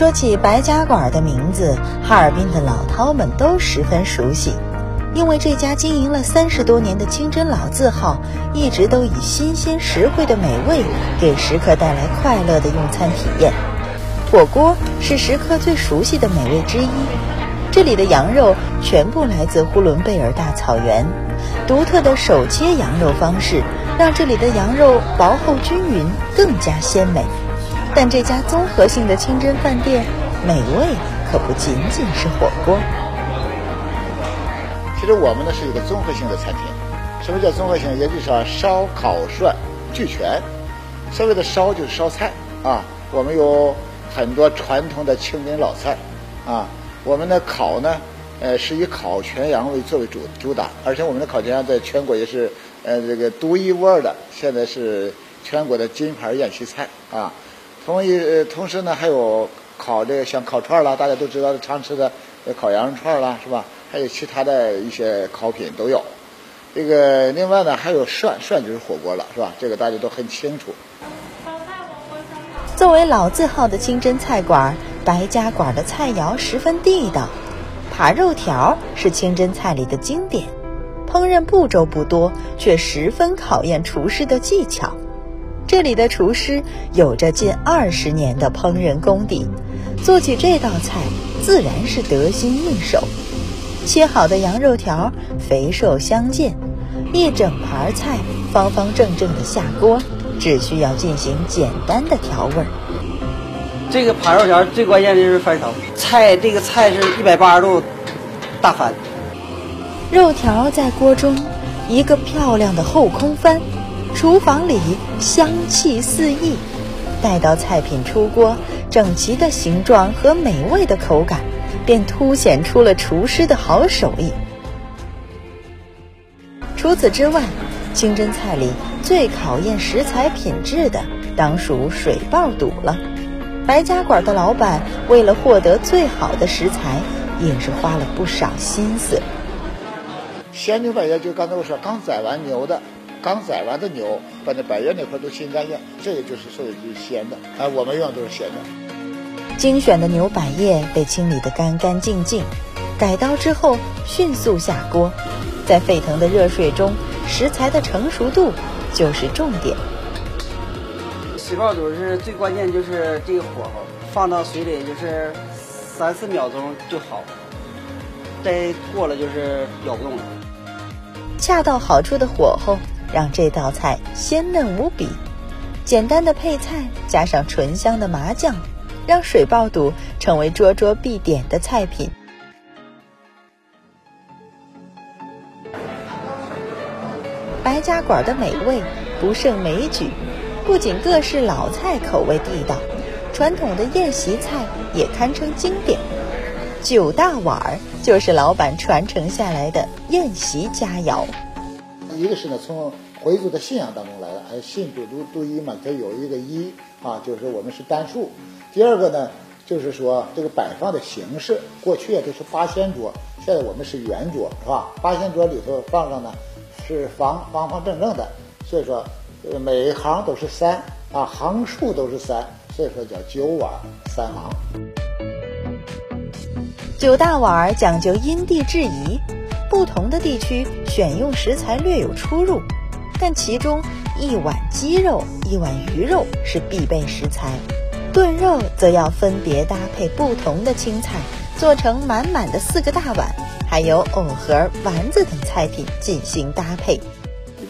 说起白家馆的名字，哈尔滨的老饕们都十分熟悉，因为这家经营了三十多年的清真老字号，一直都以新鲜实惠的美味给食客带来快乐的用餐体验。火锅是食客最熟悉的美味之一，这里的羊肉全部来自呼伦贝尔大草原，独特的手切羊肉方式让这里的羊肉薄厚均匀，更加鲜美。但这家综合性的清真饭店，美味可不仅仅是火锅。其实我们呢是一个综合性的餐厅。什么叫综合性？也就是说烧烤涮俱全。所谓的烧就是烧菜啊，我们有很多传统的清真老菜啊。我们的烤呢，呃，是以烤全羊为作为主主打，而且我们的烤全羊在全国也是呃这个独一无二的，现在是全国的金牌宴席菜啊。同一同时呢，还有烤这个像烤串啦，大家都知道的常吃的呃烤羊肉串啦，是吧？还有其他的一些烤品都有。这个另外呢，还有涮涮就是火锅了，是吧？这个大家都很清楚。作为老字号的清真菜馆，白家馆的菜肴十分地道。扒肉条是清真菜里的经典，烹饪步骤不多，却十分考验厨师的技巧。这里的厨师有着近二十年的烹饪功底，做起这道菜自然是得心应手。切好的羊肉条肥瘦相间，一整盘菜方方正正的下锅，只需要进行简单的调味儿。这个扒肉条最关键的就是翻炒菜，这个菜是一百八十度大翻，肉条在锅中一个漂亮的后空翻。厨房里香气四溢，待到菜品出锅，整齐的形状和美味的口感，便凸显出了厨师的好手艺。除此之外，清真菜里最考验食材品质的，当属水爆肚了。白家馆的老板为了获得最好的食材，也是花了不少心思。鲜牛百叶就刚才我说刚宰完牛的。刚宰完的牛，把那百叶那块都清干净，这个就是所谓就是鲜的。啊，我们用的都是鲜的。精选的牛百叶被清理得干干净净，改刀之后迅速下锅，在沸腾的热水中，食材的成熟度就是重点。水爆肚是最关键，就是这个火候，放到水里就是三四秒钟就好，再过了就是咬不动了。恰到好处的火候。让这道菜鲜嫩无比，简单的配菜加上醇香的麻酱，让水爆肚成为桌桌必点的菜品。白家馆的美味不胜枚举，不仅各式老菜口味地道，传统的宴席菜也堪称经典。九大碗儿就是老板传承下来的宴席佳肴。一个是呢，从回族的信仰当中来的，哎信主独独一嘛，它有一个一啊，就是我们是单数。第二个呢，就是说这个摆放的形式，过去啊都是八仙桌，现在我们是圆桌，是吧？八仙桌里头放上呢是方方方正正的，所以说每一行都是三啊，行数都是三，所以说叫九碗三行。九大碗讲究因地制宜。不同的地区选用食材略有出入，但其中一碗鸡肉、一碗鱼肉是必备食材，炖肉则要分别搭配不同的青菜，做成满满的四个大碗，还有藕盒、丸子等菜品进行搭配。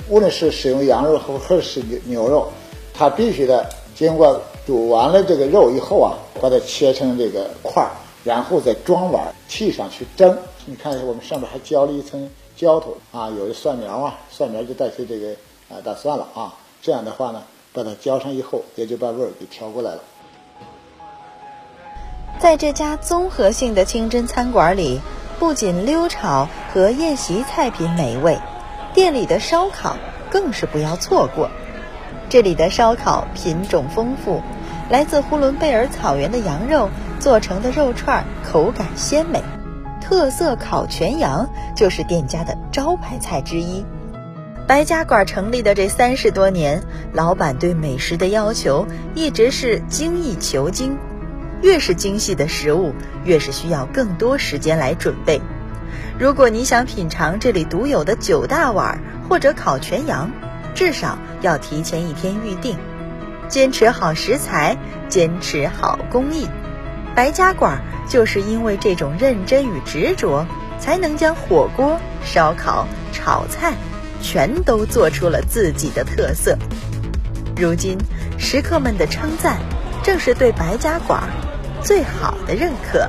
无论是使用羊肉或或是牛肉，它必须的经过煮完了这个肉以后啊，把它切成这个块儿，然后再装碗沏上去蒸。你看，我们上面还浇了一层浇头啊，有的蒜苗啊，蒜苗就代替这个啊大蒜了啊。这样的话呢，把它浇上以后，也就把味儿给调过来了。在这家综合性的清真餐馆里，不仅溜炒和宴席菜品美味，店里的烧烤更是不要错过。这里的烧烤品种丰富，来自呼伦贝尔草原的羊肉做成的肉串口感鲜美。特色烤全羊就是店家的招牌菜之一。白家馆成立的这三十多年，老板对美食的要求一直是精益求精。越是精细的食物，越是需要更多时间来准备。如果你想品尝这里独有的九大碗或者烤全羊，至少要提前一天预定。坚持好食材，坚持好工艺，白家馆就是因为这种认真与执着，才能将火锅、烧烤、炒菜全都做出了自己的特色。如今，食客们的称赞，正是对白家馆最好的认可。